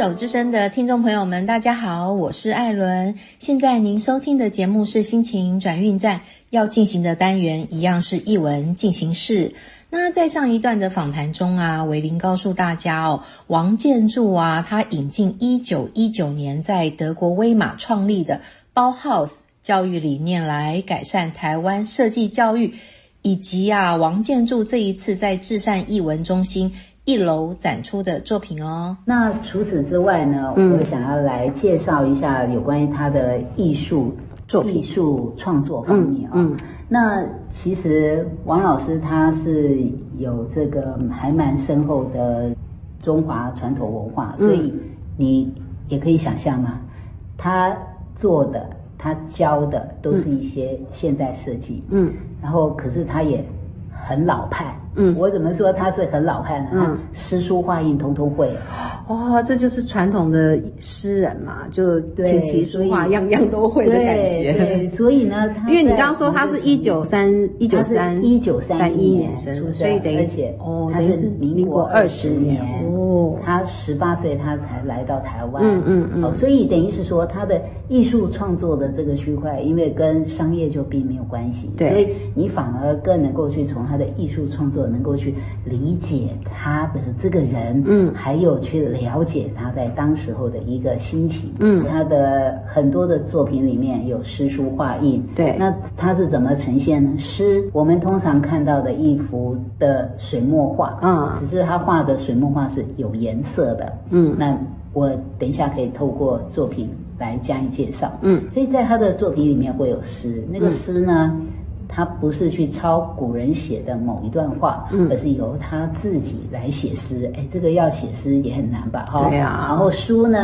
手之声的听众朋友们，大家好，我是艾伦。现在您收听的节目是心情转运站，要进行的单元一样是译文进行式。那在上一段的访谈中啊，维林告诉大家哦，王建筑啊，他引进一九一九年在德国威马创立的包 House 教育理念来改善台湾设计教育，以及啊，王建筑这一次在至善译文中心。一楼展出的作品哦。那除此之外呢，我想要来介绍一下有关于他的艺术作艺术创作方面啊。那其实王老师他是有这个还蛮深厚的中华传统文化，所以你也可以想象嘛，他做的他教的都是一些现代设计。嗯，然后可是他也很老派。嗯，我怎么说他是很老汉呢？嗯，诗书画印通通会。哦，这就是传统的诗人嘛，就琴棋书画样样都会的感觉。对，所以呢，因为你刚刚说他是一九三一九三一九三一年生，所以等于哦，他是民国二十年哦，他十八岁他才来到台湾。嗯嗯嗯。哦，所以等于是说他的艺术创作的这个区块，因为跟商业就并没有关系，对，所以你反而更能够去从他的艺术创作。能够去理解他的这个人，嗯，还有去了解他在当时候的一个心情，嗯，他的很多的作品里面有诗书画印，对，那他是怎么呈现呢？诗，我们通常看到的一幅的水墨画，啊，只是他画的水墨画是有颜色的，嗯，那我等一下可以透过作品来加以介绍，嗯，所以在他的作品里面会有诗，那个诗呢？他不是去抄古人写的某一段话，而是由他自己来写诗。哎，这个要写诗也很难吧？哈，对啊。然后书呢，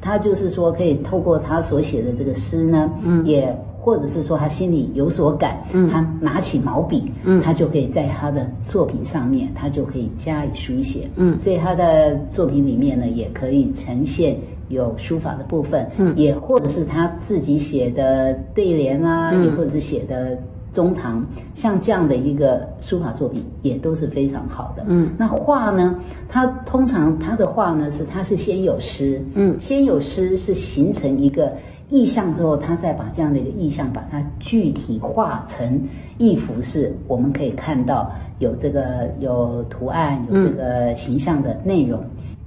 他就是说可以透过他所写的这个诗呢，也或者是说他心里有所感，他拿起毛笔，他就可以在他的作品上面，他就可以加以书写。嗯，所以他的作品里面呢，也可以呈现有书法的部分，也或者是他自己写的对联啊，也或者是写的。中堂像这样的一个书法作品也都是非常好的。嗯，那画呢？它通常他的画呢是他是先有诗，嗯，先有诗是形成一个意象之后，他再把这样的一个意象把它具体化成一幅是我们可以看到有这个有图案有这个形象的内容。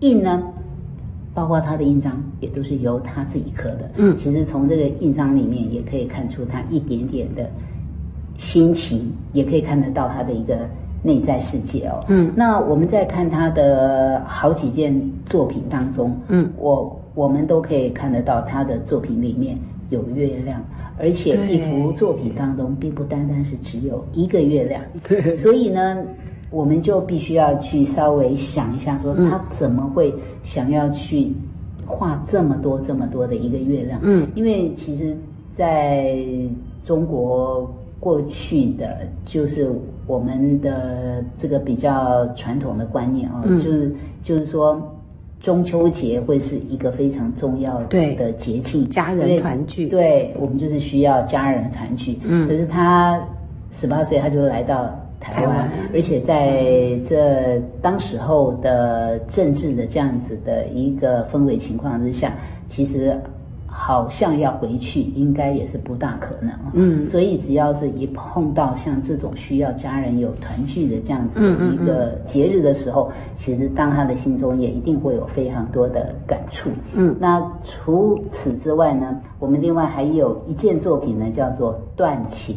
印呢，包括他的印章也都是由他自己刻的。嗯，其实从这个印章里面也可以看出他一点点的。心情也可以看得到他的一个内在世界哦。嗯，那我们在看他的好几件作品当中，嗯，我我们都可以看得到他的作品里面有月亮，而且一幅作品当中并不单单是只有一个月亮。对，所以呢，我们就必须要去稍微想一下，说他怎么会想要去画这么多这么多的一个月亮？嗯，因为其实在中国。过去的就是我们的这个比较传统的观念啊，就是就是说中秋节会是一个非常重要的节庆，家人团聚。对，我们就是需要家人团聚。嗯，可是他十八岁他就来到台湾，而且在这当时候的政治的这样子的一个氛围情况之下，其实。好像要回去，应该也是不大可能。嗯，所以只要是一碰到像这种需要家人有团聚的这样子的一个节日的时候，其实当他的心中也一定会有非常多的感触。嗯，那除此之外呢，我们另外还有一件作品呢，叫做《断情》。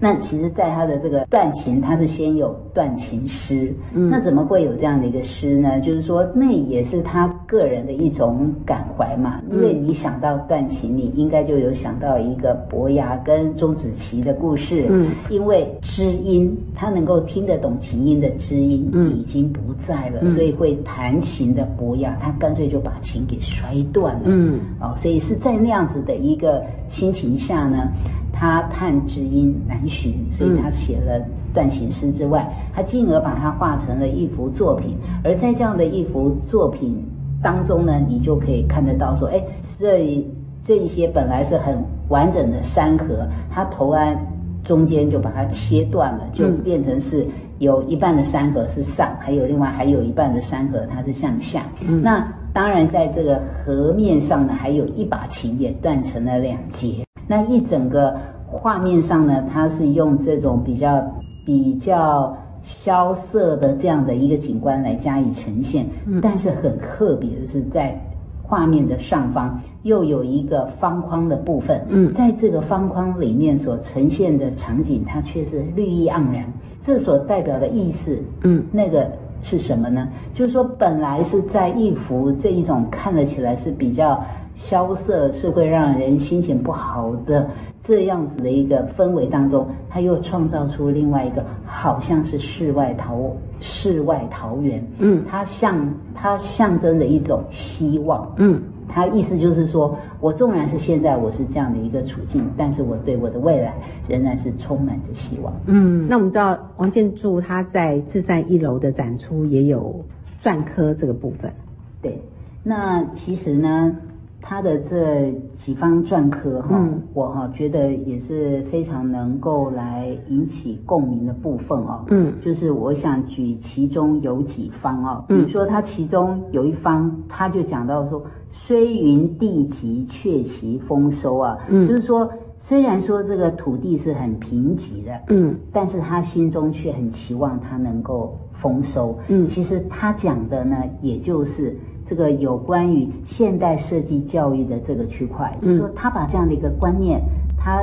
那其实，在他的这个断情，他是先有断情诗。嗯，那怎么会有这样的一个诗呢？就是说，那也是他个人的一种感怀嘛。因为你想到断琴，你应该就有想到一个伯牙跟钟子期的故事。嗯，因为知音，他能够听得懂琴音的知音已经不在了，所以会弹琴的伯牙，他干脆就把琴给摔断了。嗯，哦，所以是在那样子的一个心情下呢。他叹知音难寻，所以他写了断情诗之外，他进而把它画成了一幅作品。而在这样的一幅作品当中呢，你就可以看得到说，哎，这这一些本来是很完整的山河，它头岸中间就把它切断了，就变成是有一半的山河是上，还有另外还有一半的山河它是向下。那当然，在这个河面上呢，还有一把琴也断成了两截。那一整个画面上呢，它是用这种比较比较萧瑟的这样的一个景观来加以呈现。嗯，但是很特别的是，在画面的上方又有一个方框的部分。嗯，在这个方框里面所呈现的场景，它却是绿意盎然。这所代表的意思，嗯，那个。是什么呢？就是说，本来是在一幅这一种看得起来是比较萧瑟，是会让人心情不好的这样子的一个氛围当中，他又创造出另外一个，好像是世外桃世外桃源。嗯，它象它象征的一种希望。嗯。它意思就是说，我纵然是现在我是这样的一个处境，但是我对我的未来仍然是充满着希望。嗯，那我们知道王建柱他在自善一楼的展出也有篆刻这个部分。对，那其实呢。他的这几方篆刻哈，我哈觉得也是非常能够来引起共鸣的部分哦。嗯，就是我想举其中有几方哦，比如说他其中有一方，他就讲到说，虽云地瘠，却其丰收啊。嗯，就是说，虽然说这个土地是很贫瘠的，嗯，但是他心中却很期望它能够丰收。嗯，其实他讲的呢，也就是。这个有关于现代设计教育的这个区块，就是说他把这样的一个观念，他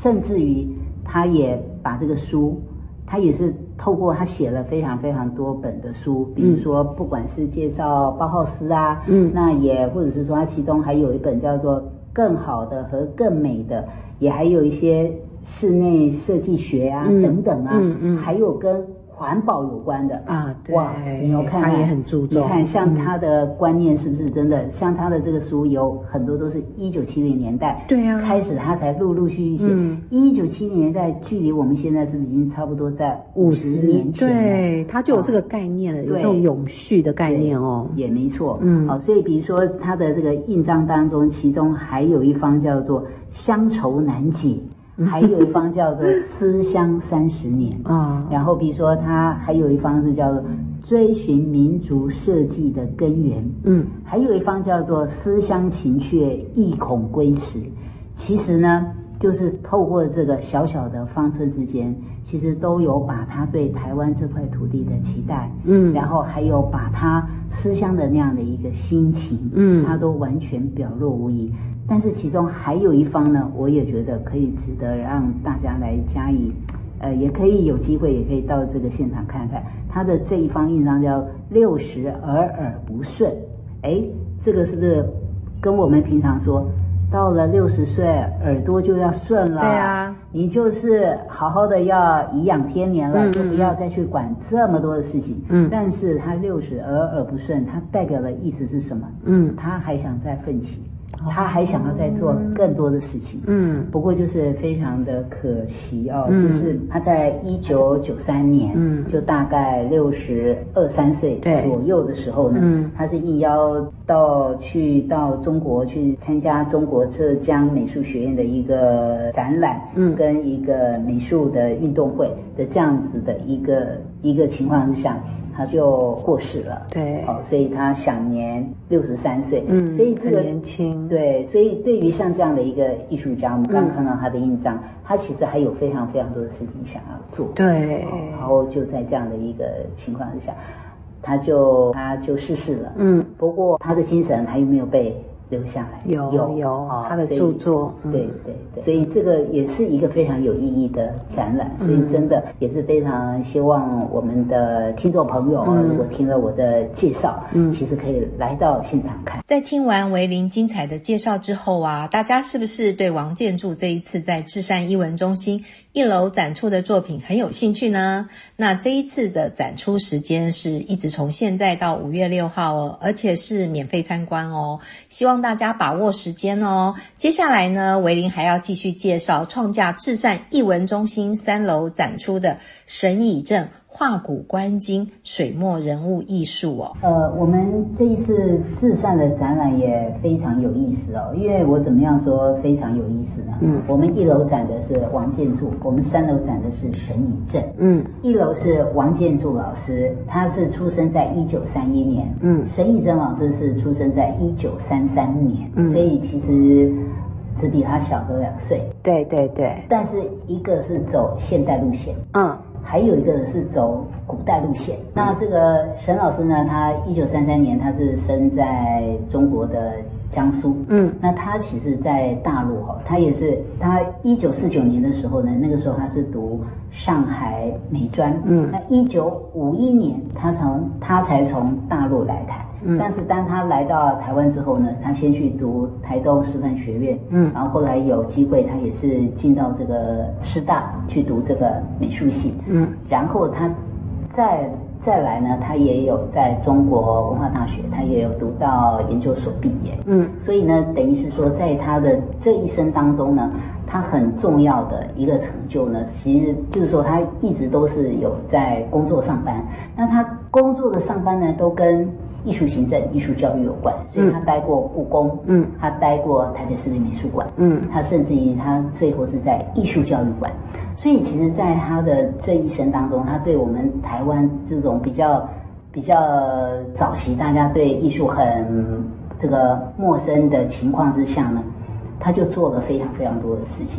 甚至于他也把这个书，他也是透过他写了非常非常多本的书，比如说不管是介绍包浩斯啊，嗯，那也或者是说他其中还有一本叫做《更好的和更美的》，也还有一些室内设计学啊等等啊，嗯嗯，还有跟。环保有关的啊，哇，你有看？他也很注重。你看，像他的观念是不是真的？像他的这个书有很多都是一九七零年代，对呀，开始他才陆陆续续写。一九七零年代距离我们现在是不是已经差不多在五十年前？对，他就有这个概念了，有这种永续的概念哦。也没错，嗯，好，所以比如说他的这个印章当中，其中还有一方叫做乡愁难解。还有一方叫做思乡三十年啊，然后比如说他还有一方是叫做追寻民族设计的根源，嗯，还有一方叫做思乡情却意恐归迟。其实呢，就是透过这个小小的方寸之间，其实都有把他对台湾这块土地的期待，嗯，然后还有把他思乡的那样的一个心情，嗯，他都完全表露无遗。但是其中还有一方呢，我也觉得可以值得让大家来加以，呃，也可以有机会，也可以到这个现场看看他的这一方印章叫“六十耳耳不顺”。哎，这个是不是跟我们平常说，到了六十岁耳朵就要顺了？对啊，你就是好好的要颐养天年了，就不要再去管这么多的事情。嗯，但是他六十而耳不顺，他代表的意思是什么？嗯，他还想再奋起。他还想要再做更多的事情，嗯，不过就是非常的可惜哦，就是他在一九九三年，嗯，就大概六十二三岁左右的时候呢，嗯，他是应邀到去到中国去参加中国浙江美术学院的一个展览，嗯，跟一个美术的运动会的这样子的一个一个情况之下。他就过世了，对，哦，所以他享年六十三岁，嗯，所以这个年轻，对，所以对于像这样的一个艺术家，我们刚看到他的印章，他其实还有非常非常多的事情想要做，对，然后就在这样的一个情况之下，他就他就逝世了，嗯，不过他的精神还有没有被？留下来。有有有他的著作，对对对，所以这个也是一个非常有意义的展览，所以真的也是非常希望我们的听众朋友，如果听了我的介绍，嗯，其实可以来到现场看。在听完维林精彩的介绍之后啊，大家是不是对王建筑这一次在至善艺文中心？一楼展出的作品很有兴趣呢。那这一次的展出时间是一直从现在到五月六号哦，而且是免费参观哦。希望大家把握时间哦。接下来呢，维林还要继续介绍创价至善艺文中心三楼展出的神以正画骨观今水墨人物艺术哦。呃，我们这一次至善的展览也非常有意思哦，因为我怎么样说非常有意思呢？嗯，我们一楼展的是王建柱，我们三楼展的是沈以正。嗯，一楼是王建柱老师，他是出生在一九三一年。嗯，沈以正老师是出生在一九三三年。嗯，所以其实。只比他小个两岁，对对对，但是一个是走现代路线，嗯，还有一个是走古代路线。那这个沈老师呢，他一九三三年他是生在中国的江苏，嗯，那他其实，在大陆哈，他也是他一九四九年的时候呢，那个时候他是读上海美专，嗯，那一九五一年他从他才从大陆来台。但是当他来到台湾之后呢，他先去读台东师范学院，嗯，然后后来有机会，他也是进到这个师大去读这个美术系，嗯，然后他再再来呢，他也有在中国文化大学，他也有读到研究所毕业，嗯，所以呢，等于是说，在他的这一生当中呢，他很重要的一个成就呢，其实就是说他一直都是有在工作上班，那他工作的上班呢，都跟艺术行政、艺术教育有关，所以他待过故宫，嗯，他待过台北市立美术馆，嗯，他甚至于他最后是在艺术教育馆，所以其实，在他的这一生当中，他对我们台湾这种比较比较早期大家对艺术很这个陌生的情况之下呢，他就做了非常非常多的事情。